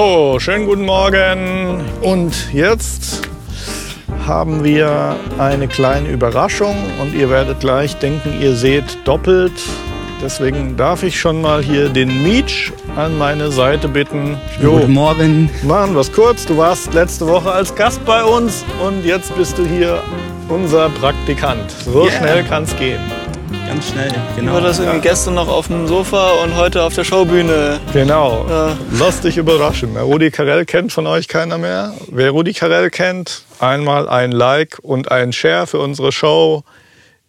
So, schönen guten Morgen. Und jetzt haben wir eine kleine Überraschung und ihr werdet gleich denken, ihr seht doppelt. Deswegen darf ich schon mal hier den Mietsch an meine Seite bitten. Jo, Guten Morgen. Machen wir es kurz. Du warst letzte Woche als Gast bei uns und jetzt bist du hier unser Praktikant. So yeah. schnell kann es gehen. Ganz schnell, genau. War das irgendwie gestern noch auf dem Sofa und heute auf der Showbühne. Genau. Ja. Lass dich überraschen. Rudi Carell kennt von euch keiner mehr. Wer Rudi Carell kennt, einmal ein Like und ein Share für unsere Show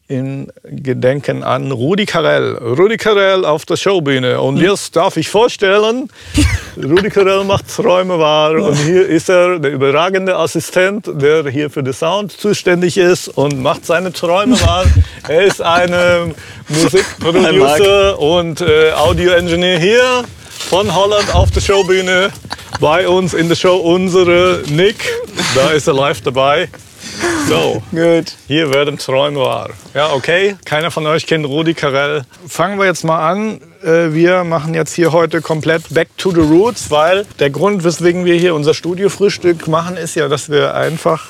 in Gedenken an Rudi Carell. Rudi Carell auf der Showbühne. Und hm. jetzt darf ich vorstellen, Rudi Carell macht Träume wahr. Und hier ist er, der überragende Assistent, der hier für den Sound zuständig ist und macht seine Träume wahr. Er ist ein Musikproducer und äh, Audio-Engineer hier von Holland auf der Showbühne. Bei uns in der Show unsere Nick. Da ist er live dabei. So, Gut. hier werden Träume wahr. Ja, okay. Keiner von euch kennt Rudi Carell. Fangen wir jetzt mal an. Äh, wir machen jetzt hier heute komplett Back to the Roots, weil der Grund, weswegen wir hier unser Studiofrühstück machen, ist ja, dass wir einfach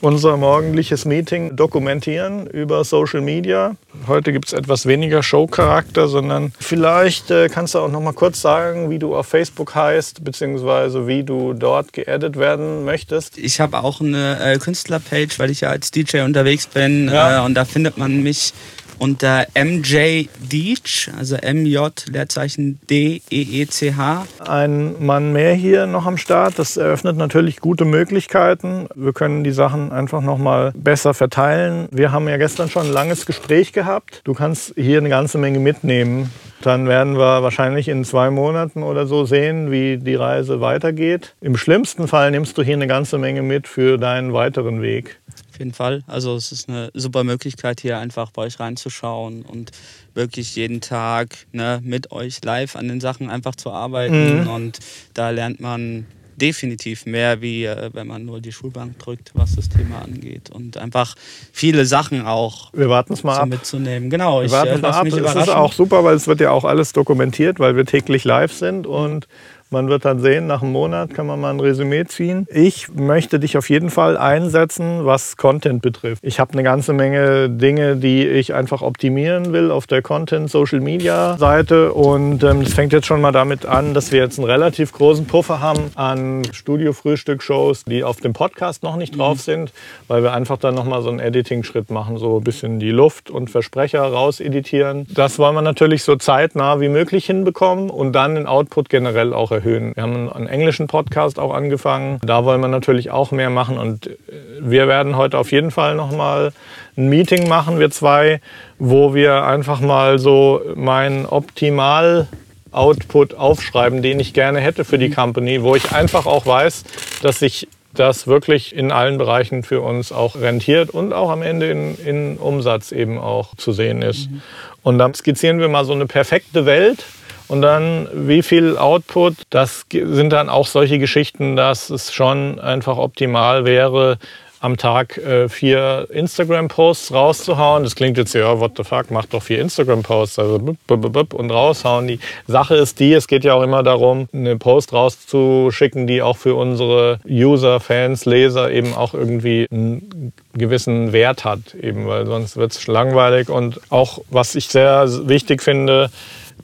unser morgendliches Meeting dokumentieren über Social Media. Heute gibt es etwas weniger Showcharakter, sondern vielleicht äh, kannst du auch noch mal kurz sagen, wie du auf Facebook heißt, beziehungsweise wie du dort geaddet werden möchtest. Ich habe auch eine äh, Künstlerpage, weil ich ja als DJ unterwegs bin ja. äh, und da findet man mich unter MJ Deech, also MJ Leerzeichen D-E-E-C-H. Ein Mann mehr hier noch am Start. Das eröffnet natürlich gute Möglichkeiten. Wir können die Sachen einfach noch mal besser verteilen. Wir haben ja gestern schon ein langes Gespräch gehabt. Du kannst hier eine ganze Menge mitnehmen. Dann werden wir wahrscheinlich in zwei Monaten oder so sehen, wie die Reise weitergeht. Im schlimmsten Fall nimmst du hier eine ganze Menge mit für deinen weiteren Weg jeden Fall. Also es ist eine super Möglichkeit, hier einfach bei euch reinzuschauen und wirklich jeden Tag ne, mit euch live an den Sachen einfach zu arbeiten. Mhm. Und da lernt man definitiv mehr, wie äh, wenn man nur die Schulbank drückt, was das Thema angeht. Und einfach viele Sachen auch wir warten es mal so ab. mitzunehmen. Genau, wir ich warten äh, mal ab. Mich es ist auch super, weil es wird ja auch alles dokumentiert, weil wir täglich live sind und man wird dann sehen, nach einem Monat kann man mal ein Resümee ziehen. Ich möchte dich auf jeden Fall einsetzen, was Content betrifft. Ich habe eine ganze Menge Dinge, die ich einfach optimieren will auf der Content-Social-Media-Seite. Und ähm, das fängt jetzt schon mal damit an, dass wir jetzt einen relativ großen Puffer haben an Studio-Frühstück-Shows, die auf dem Podcast noch nicht drauf mhm. sind, weil wir einfach dann nochmal so einen Editing-Schritt machen, so ein bisschen die Luft und Versprecher rauseditieren. Das wollen wir natürlich so zeitnah wie möglich hinbekommen und dann den Output generell auch erhöhen. Wir haben einen englischen Podcast auch angefangen. Da wollen wir natürlich auch mehr machen und äh, wir werden heute auf jeden Fall noch mal ein Meeting machen, wir zwei, wo wir einfach mal so mein Optimal Output aufschreiben, den ich gerne hätte für die Company, wo ich einfach auch weiß, dass sich das wirklich in allen Bereichen für uns auch rentiert und auch am Ende in, in Umsatz eben auch zu sehen ist. Mhm. Und dann skizzieren wir mal so eine perfekte Welt, und dann, wie viel Output, das sind dann auch solche Geschichten, dass es schon einfach optimal wäre, am Tag äh, vier Instagram-Posts rauszuhauen. Das klingt jetzt ja, what the fuck, mach doch vier Instagram-Posts also und raushauen. Die Sache ist die, es geht ja auch immer darum, eine Post rauszuschicken, die auch für unsere User, Fans, Leser eben auch irgendwie einen gewissen Wert hat, eben, weil sonst wird es langweilig. Und auch, was ich sehr wichtig finde,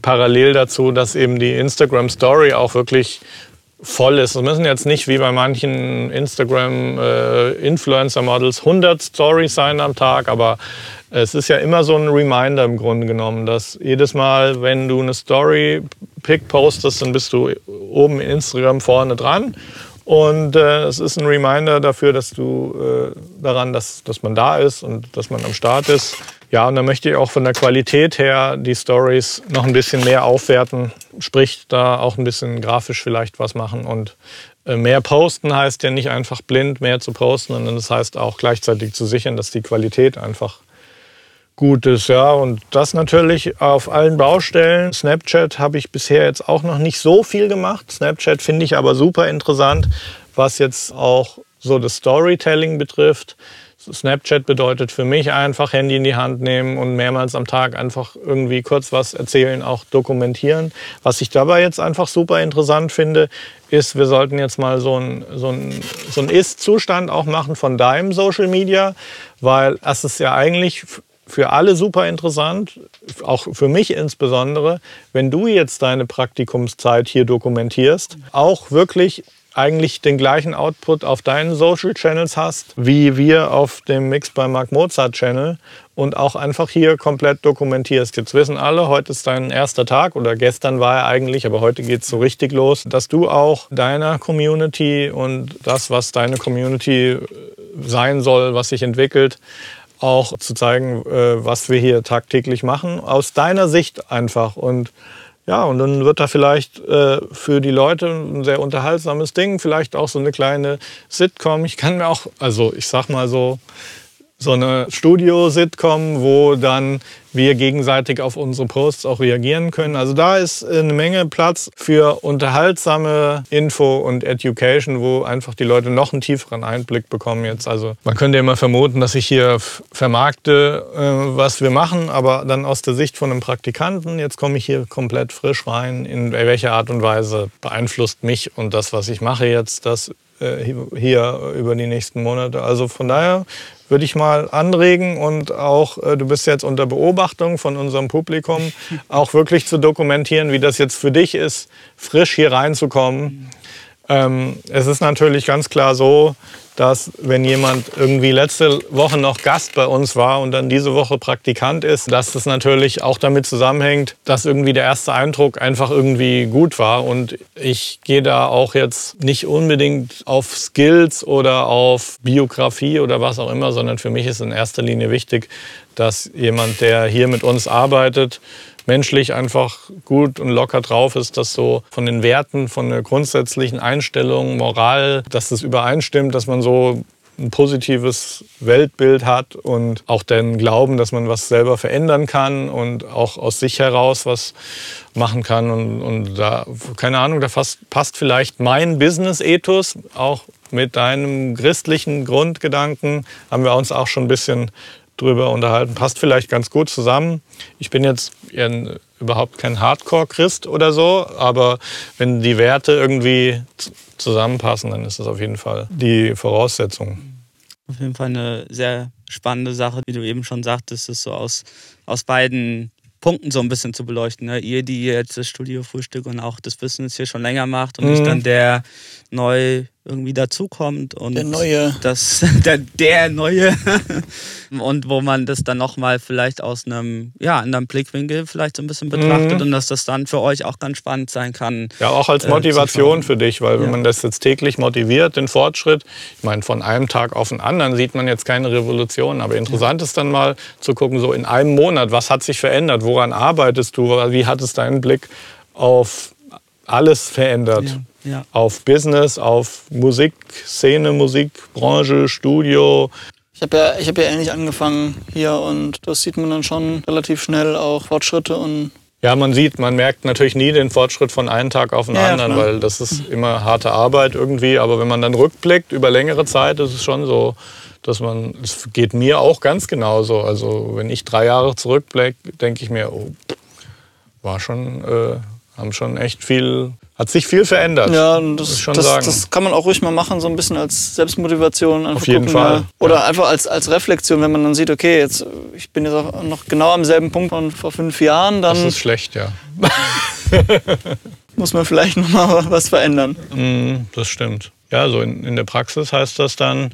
parallel dazu, dass eben die Instagram Story auch wirklich voll ist. Es müssen jetzt nicht wie bei manchen Instagram äh, Influencer Models 100 Stories sein am Tag, aber es ist ja immer so ein Reminder im Grunde genommen, dass jedes Mal, wenn du eine Story Pick postest, dann bist du oben in Instagram vorne dran und äh, es ist ein Reminder dafür, dass du äh, daran, dass, dass man da ist und dass man am Start ist. Ja, und dann möchte ich auch von der Qualität her die Stories noch ein bisschen mehr aufwerten. Sprich, da auch ein bisschen grafisch vielleicht was machen. Und äh, mehr posten heißt ja nicht einfach blind mehr zu posten, sondern das heißt auch gleichzeitig zu sichern, dass die Qualität einfach gut ist. Ja, und das natürlich auf allen Baustellen. Snapchat habe ich bisher jetzt auch noch nicht so viel gemacht. Snapchat finde ich aber super interessant, was jetzt auch so das Storytelling betrifft Snapchat bedeutet für mich einfach Handy in die Hand nehmen und mehrmals am Tag einfach irgendwie kurz was erzählen, auch dokumentieren. Was ich dabei jetzt einfach super interessant finde, ist, wir sollten jetzt mal so ein, so so ein Ist-Zustand auch machen von deinem Social Media, weil es ist ja eigentlich für alle super interessant, auch für mich insbesondere, wenn du jetzt deine Praktikumszeit hier dokumentierst, auch wirklich eigentlich den gleichen Output auf deinen Social Channels hast, wie wir auf dem Mix bei Mark Mozart Channel und auch einfach hier komplett dokumentierst. Jetzt wissen alle, heute ist dein erster Tag oder gestern war er eigentlich, aber heute geht es so richtig los, dass du auch deiner Community und das, was deine Community sein soll, was sich entwickelt, auch zu zeigen, äh, was wir hier tagtäglich machen, aus deiner Sicht einfach. Und ja, und dann wird da vielleicht äh, für die Leute ein sehr unterhaltsames Ding, vielleicht auch so eine kleine Sitcom. Ich kann mir auch, also ich sag mal so, so eine Studio-Sitcom, wo dann wir gegenseitig auf unsere Posts auch reagieren können. Also da ist eine Menge Platz für unterhaltsame Info und Education, wo einfach die Leute noch einen tieferen Einblick bekommen jetzt. Also man könnte immer vermuten, dass ich hier vermarkte, äh, was wir machen, aber dann aus der Sicht von einem Praktikanten, jetzt komme ich hier komplett frisch rein, in welcher Art und Weise beeinflusst mich und das, was ich mache jetzt, das hier über die nächsten Monate. Also von daher würde ich mal anregen und auch, äh, du bist jetzt unter Beobachtung von unserem Publikum, auch wirklich zu dokumentieren, wie das jetzt für dich ist, frisch hier reinzukommen. Ähm, es ist natürlich ganz klar so, dass wenn jemand irgendwie letzte Woche noch Gast bei uns war und dann diese Woche Praktikant ist, dass das natürlich auch damit zusammenhängt, dass irgendwie der erste Eindruck einfach irgendwie gut war. Und ich gehe da auch jetzt nicht unbedingt auf Skills oder auf Biografie oder was auch immer, sondern für mich ist in erster Linie wichtig, dass jemand, der hier mit uns arbeitet, menschlich einfach gut und locker drauf ist, dass so von den Werten, von der grundsätzlichen Einstellung, Moral, dass das übereinstimmt, dass man so ein positives Weltbild hat und auch den Glauben, dass man was selber verändern kann und auch aus sich heraus was machen kann. Und, und da, keine Ahnung, da fast, passt vielleicht mein Business-Ethos auch mit deinem christlichen Grundgedanken. Haben wir uns auch schon ein bisschen drüber unterhalten. Passt vielleicht ganz gut zusammen. Ich bin jetzt ein, überhaupt kein Hardcore-Christ oder so, aber wenn die Werte irgendwie zusammenpassen, dann ist das auf jeden Fall die Voraussetzung. Auf jeden Fall eine sehr spannende Sache, wie du eben schon sagtest, ist so aus, aus beiden Punkten so ein bisschen zu beleuchten. Ne? Ihr, die jetzt das Studio Frühstück und auch das Business hier schon länger macht und mhm. ich dann der neu irgendwie dazukommt und der neue das der, der neue und wo man das dann noch mal vielleicht aus einem ja anderen Blickwinkel vielleicht so ein bisschen betrachtet mhm. und dass das dann für euch auch ganz spannend sein kann ja auch als äh, Motivation äh, für dich weil wenn ja. man das jetzt täglich motiviert den Fortschritt ich meine von einem Tag auf den anderen sieht man jetzt keine Revolution aber interessant ja. ist dann mal zu gucken so in einem Monat was hat sich verändert woran arbeitest du wie hat es deinen Blick auf alles verändert. Ja ja. auf Business, auf Musikszene, Musikbranche, Studio. Ich habe ja, hab ja ähnlich angefangen hier und das sieht man dann schon relativ schnell auch Fortschritte und ja, man sieht, man merkt natürlich nie den Fortschritt von einem Tag auf den ja, anderen, weil das ist immer harte Arbeit irgendwie. Aber wenn man dann rückblickt über längere Zeit, ist es schon so, dass man, es geht mir auch ganz genauso. Also wenn ich drei Jahre zurückblicke, denke ich mir, oh, war schon, äh, haben schon echt viel hat sich viel verändert. Ja, das, das, das, kann man auch ruhig mal machen, so ein bisschen als Selbstmotivation. Auf jeden gucken, Fall. Oder ja. einfach als, als Reflexion, wenn man dann sieht, okay, jetzt, ich bin jetzt auch noch genau am selben Punkt von vor fünf Jahren. Dann das ist schlecht, ja. muss man vielleicht noch mal was verändern. Mm, das stimmt. Ja, so in, in der Praxis heißt das dann,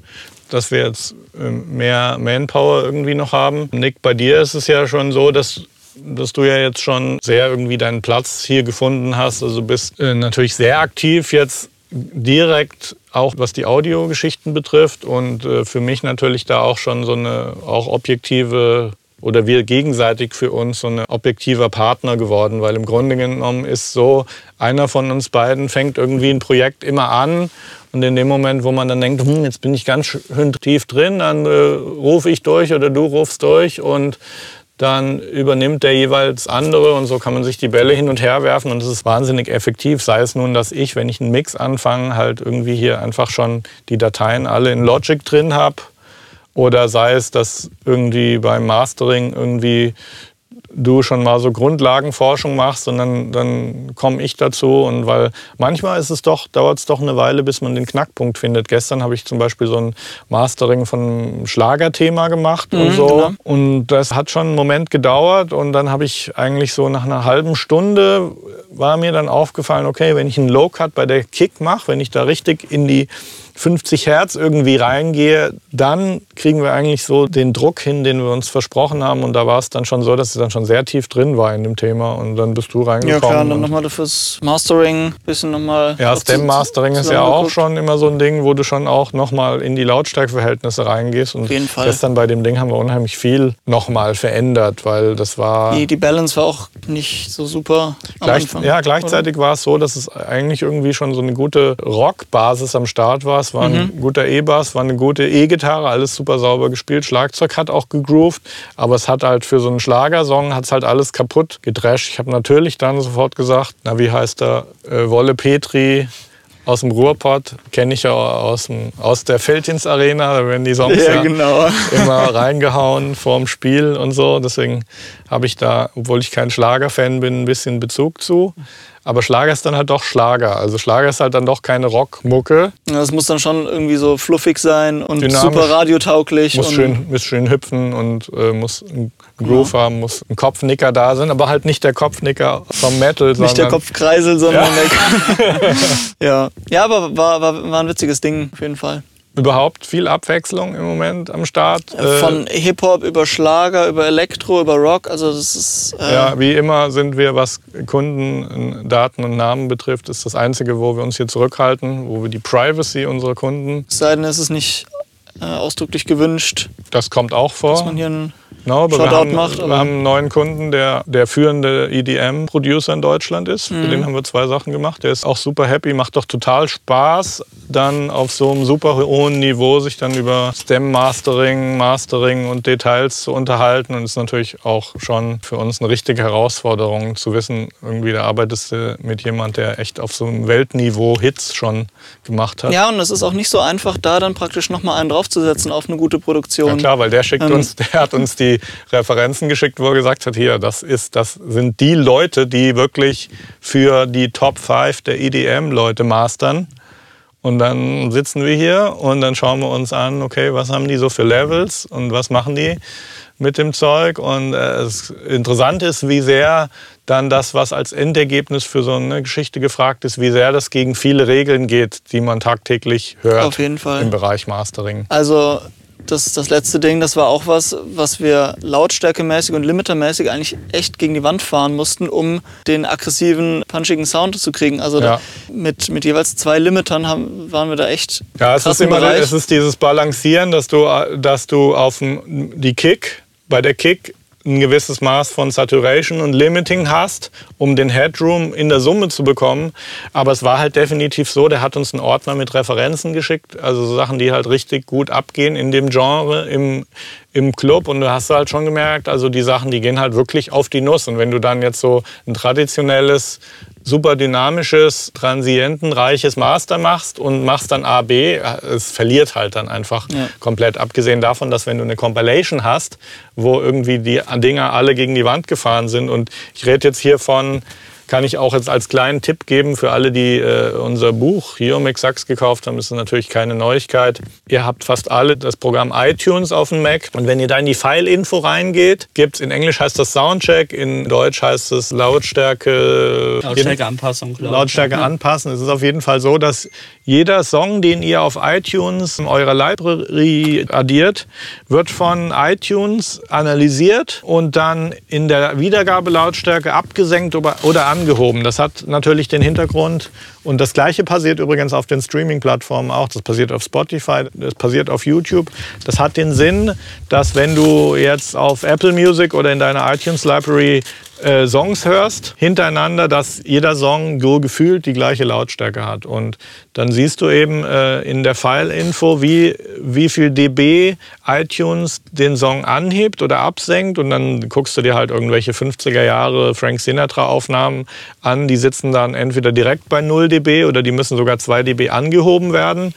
dass wir jetzt ähm, mehr Manpower irgendwie noch haben. Nick, bei dir ist es ja schon so, dass dass du ja jetzt schon sehr irgendwie deinen Platz hier gefunden hast. Also bist äh, natürlich sehr aktiv jetzt direkt auch was die Audiogeschichten betrifft. Und äh, für mich natürlich da auch schon so eine auch objektive oder wir gegenseitig für uns so ein objektiver Partner geworden, weil im Grunde genommen ist so, einer von uns beiden fängt irgendwie ein Projekt immer an. Und in dem Moment, wo man dann denkt, hm, jetzt bin ich ganz schön tief drin, dann äh, rufe ich durch oder du rufst durch. Und dann übernimmt der jeweils andere und so kann man sich die Bälle hin und her werfen und es ist wahnsinnig effektiv. Sei es nun, dass ich, wenn ich einen Mix anfange, halt irgendwie hier einfach schon die Dateien alle in Logic drin habe Oder sei es, dass irgendwie beim Mastering irgendwie du schon mal so Grundlagenforschung machst und dann, dann komme ich dazu. Und weil manchmal ist es doch, dauert es doch eine Weile, bis man den Knackpunkt findet. Gestern habe ich zum Beispiel so ein Mastering von einem Schlagerthema gemacht mhm, und so. Genau. Und das hat schon einen Moment gedauert. Und dann habe ich eigentlich so nach einer halben Stunde war mir dann aufgefallen, okay, wenn ich einen Low-Cut bei der Kick mache, wenn ich da richtig in die 50 Hertz irgendwie reingehe, dann kriegen wir eigentlich so den Druck hin, den wir uns versprochen haben. Und da war es dann schon so, dass es dann schon sehr tief drin war in dem Thema. Und dann bist du reingekommen. Ja klar, und dann nochmal fürs Mastering ein bisschen nochmal... Ja, Stem-Mastering ist ja auch schon immer so ein Ding, wo du schon auch nochmal in die Lautstärkeverhältnisse reingehst. Und Auf jeden Fall. gestern bei dem Ding haben wir unheimlich viel nochmal verändert, weil das war... Die, die Balance war auch nicht so super Gleich, Ja, gleichzeitig oder? war es so, dass es eigentlich irgendwie schon so eine gute Rockbasis am Start war war ein mhm. guter E-Bass, war eine gute E-Gitarre, alles super sauber gespielt. Schlagzeug hat auch gegroovt, aber es hat halt für so einen Schlagersong hat's halt alles kaputt gedrescht. Ich habe natürlich dann sofort gesagt, na wie heißt er, äh, Wolle Petri, aus dem Ruhrpott, kenne ich ja aus, dem, aus der Feldins Arena, da werden die Songs ja, ja genau. immer reingehauen vorm Spiel und so. Deswegen habe ich da, obwohl ich kein Schlagerfan bin, ein bisschen Bezug zu. Aber Schlager ist dann halt doch Schlager. Also Schlager ist halt dann doch keine Rockmucke. Das muss dann schon irgendwie so fluffig sein und Dynamisch, super radiotauglich. Muss, schön, muss schön hüpfen und äh, muss einen Groove ja. haben, muss ein Kopfnicker da sein, aber halt nicht der Kopfnicker vom Metal. Nicht der Kopfkreisel, sondern ja. der ja. ja, aber war, war, war ein witziges Ding auf jeden Fall überhaupt viel Abwechslung im Moment am Start. Äh, von Hip-Hop über Schlager, über Elektro, über Rock. Also das ist. Äh ja, wie immer sind wir, was Kunden, Daten und Namen betrifft, ist das Einzige, wo wir uns hier zurückhalten, wo wir die Privacy unserer Kunden. Es sei denn, es ist nicht äh, ausdrücklich gewünscht. Das kommt auch vor. Dass man hier einen Genau, aber wir haben, macht, wir haben einen neuen Kunden, der der führende EDM-Producer in Deutschland ist. Mhm. Für den haben wir zwei Sachen gemacht. Der ist auch super happy, macht doch total Spaß, dann auf so einem super hohen Niveau sich dann über Stem-Mastering, Mastering und Details zu unterhalten. Und ist natürlich auch schon für uns eine richtige Herausforderung zu wissen, irgendwie da arbeitest du mit jemand, der echt auf so einem Weltniveau Hits schon gemacht hat. Ja, und es ist auch nicht so einfach, da dann praktisch nochmal einen draufzusetzen auf eine gute Produktion. Ja klar, weil der schickt ähm, uns, der hat uns die Referenzen geschickt, wo er gesagt hat, hier, das, ist, das sind die Leute, die wirklich für die Top 5 der EDM-Leute mastern. Und dann sitzen wir hier und dann schauen wir uns an, okay, was haben die so für Levels und was machen die mit dem Zeug. Und äh, es interessant ist, wie sehr dann das, was als Endergebnis für so eine Geschichte gefragt ist, wie sehr das gegen viele Regeln geht, die man tagtäglich hört Auf jeden Fall. im Bereich Mastering. Also das, das letzte Ding, das war auch was, was wir lautstärkemäßig und limitermäßig eigentlich echt gegen die Wand fahren mussten, um den aggressiven, punchigen Sound zu kriegen. Also ja. mit, mit jeweils zwei Limitern haben, waren wir da echt. Ja, es ist immer es ist dieses Balancieren, dass du, dass du auf die Kick, bei der Kick ein gewisses Maß von Saturation und Limiting hast, um den Headroom in der Summe zu bekommen. Aber es war halt definitiv so, der hat uns einen Ordner mit Referenzen geschickt, also so Sachen, die halt richtig gut abgehen in dem Genre, im, im Club. Und du hast halt schon gemerkt, also die Sachen, die gehen halt wirklich auf die Nuss. Und wenn du dann jetzt so ein traditionelles super dynamisches, transientenreiches Master machst und machst dann A, B, es verliert halt dann einfach ja. komplett. Abgesehen davon, dass wenn du eine Compilation hast, wo irgendwie die Dinger alle gegen die Wand gefahren sind und ich rede jetzt hier von kann ich auch jetzt als kleinen Tipp geben für alle, die äh, unser Buch Hiomic Sachs gekauft haben. Ist natürlich keine Neuigkeit. Ihr habt fast alle das Programm iTunes auf dem Mac. Und wenn ihr da in die File-Info reingeht, gibt es in Englisch heißt das Soundcheck, in Deutsch heißt es Lautstärke. Lautstärkeanpassung. Lautstärke anpassen. Es ist auf jeden Fall so, dass jeder Song, den ihr auf iTunes in eurer Library addiert, wird von iTunes analysiert und dann in der Wiedergabelautstärke abgesenkt oder angehoben. Das hat natürlich den Hintergrund und das Gleiche passiert übrigens auf den Streaming-Plattformen auch. Das passiert auf Spotify, das passiert auf YouTube. Das hat den Sinn, dass wenn du jetzt auf Apple Music oder in deiner iTunes Library äh, Songs hörst, hintereinander, dass jeder Song so gefühlt die gleiche Lautstärke hat. Und dann siehst du eben äh, in der File-Info, wie, wie viel dB iTunes den Song anhebt oder absenkt. Und dann guckst du dir halt irgendwelche 50er Jahre Frank Sinatra-Aufnahmen an. Die sitzen dann entweder direkt bei 0 dB oder die müssen sogar 2 dB angehoben werden.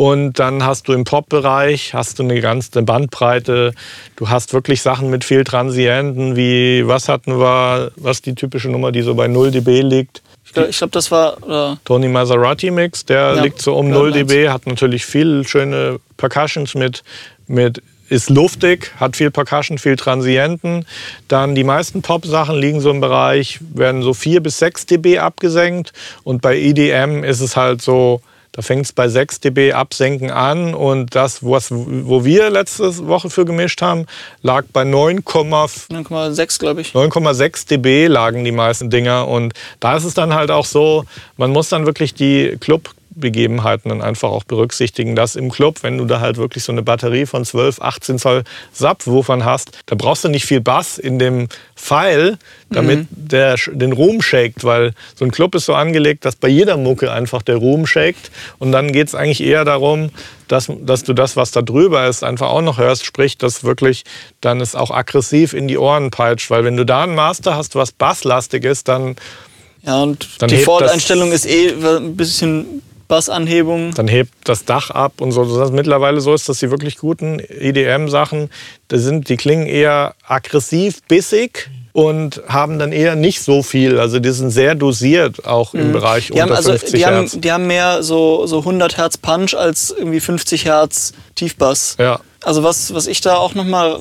Und dann hast du im Pop-Bereich hast du eine ganze Bandbreite. Du hast wirklich Sachen mit viel Transienten, wie was hatten wir, was die typische Nummer, die so bei 0 dB liegt. Ich glaube, glaub, das war. Äh Tony Maserati Mix, der ja, liegt so um 0 dB, hat natürlich viel schöne Percussions mit, mit ist luftig, hat viel Percussion, viel Transienten. Dann die meisten Pop-Sachen liegen so im Bereich, werden so 4 bis 6 dB abgesenkt. Und bei EDM ist es halt so, da fängt es bei 6 dB absenken an. Und das, was, wo wir letzte Woche für gemischt haben, lag bei 9,6, glaube ich. 9,6 dB lagen die meisten Dinger. Und da ist es dann halt auch so, man muss dann wirklich die Club Begebenheiten dann einfach auch berücksichtigen, dass im Club, wenn du da halt wirklich so eine Batterie von 12, 18 Zoll Subwoofern hast, da brauchst du nicht viel Bass in dem Pfeil, damit mhm. der den Ruhm shakt, weil so ein Club ist so angelegt, dass bei jeder Mucke einfach der Ruhm shakt und dann geht es eigentlich eher darum, dass, dass du das, was da drüber ist, einfach auch noch hörst, sprich, dass wirklich dann es auch aggressiv in die Ohren peitscht, weil wenn du da ein Master hast, was basslastig ist, dann ja, und die Default-Einstellung ist eh ein bisschen Bassanhebung. Dann hebt das Dach ab und so. Das mittlerweile so ist, dass die wirklich guten EDM-Sachen, die, die klingen eher aggressiv, bissig und haben dann eher nicht so viel. Also die sind sehr dosiert auch im mhm. Bereich die unter haben also, 50 die Hertz. Haben, die haben mehr so, so 100 Hertz Punch als irgendwie 50 Hertz Tiefbass. Ja. Also was, was ich da auch nochmal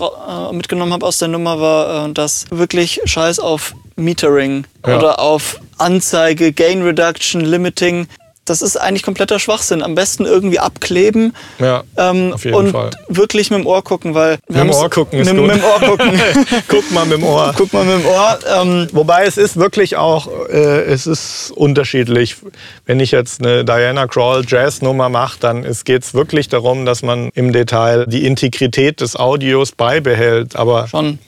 äh, mitgenommen habe aus der Nummer war, äh, dass wirklich Scheiß auf Metering ja. oder auf Anzeige, Gain Reduction, Limiting das ist eigentlich kompletter Schwachsinn. Am besten irgendwie abkleben ja, ähm, und Fall. wirklich mit dem Ohr gucken, weil mit dem Ohr gucken ist mit, gut. Mit dem Ohr gucken. Guck mal mit dem Ohr. Guck mal mit dem Ohr. Ähm, Wobei es ist wirklich auch, äh, es ist unterschiedlich. Wenn ich jetzt eine Diana Crawl Jazz Nummer mache, dann geht es wirklich darum, dass man im Detail die Integrität des Audios beibehält. Aber schon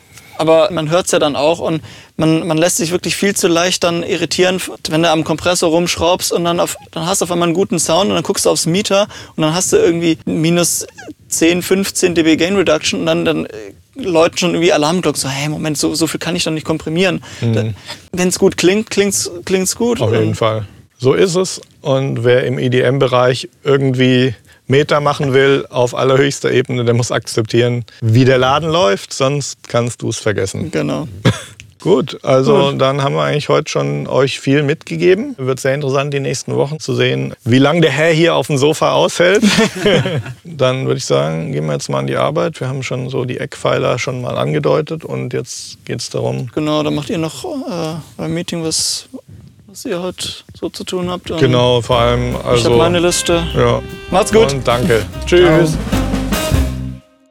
aber man hört es ja dann auch und man, man lässt sich wirklich viel zu leicht dann irritieren, wenn du am Kompressor rumschraubst und dann, auf, dann hast du auf einmal einen guten Sound und dann guckst du aufs Meter und dann hast du irgendwie minus 10, 15 dB Gain Reduction und dann, dann äh, läuten schon irgendwie Alarmglocken, so, hey, Moment, so, so viel kann ich doch nicht komprimieren. Mhm. Wenn es gut klingt, klingt es gut. Auf jeden Fall. So ist es. Und wer im EDM-Bereich irgendwie Meter machen will auf allerhöchster Ebene, der muss akzeptieren, wie der Laden läuft, sonst kannst du es vergessen. Genau. Gut, also Gut. dann haben wir eigentlich heute schon euch viel mitgegeben. Wird sehr interessant, die nächsten Wochen zu sehen, wie lange der Herr hier auf dem Sofa aushält. dann würde ich sagen, gehen wir jetzt mal an die Arbeit. Wir haben schon so die Eckpfeiler schon mal angedeutet und jetzt geht es darum. Genau, dann macht ihr noch äh, beim Meeting was, was ihr heute so zu tun habt. genau, vor allem. Also, ich habe meine Liste. Ja. Macht's gut. Und danke. Tschüss. Ciao.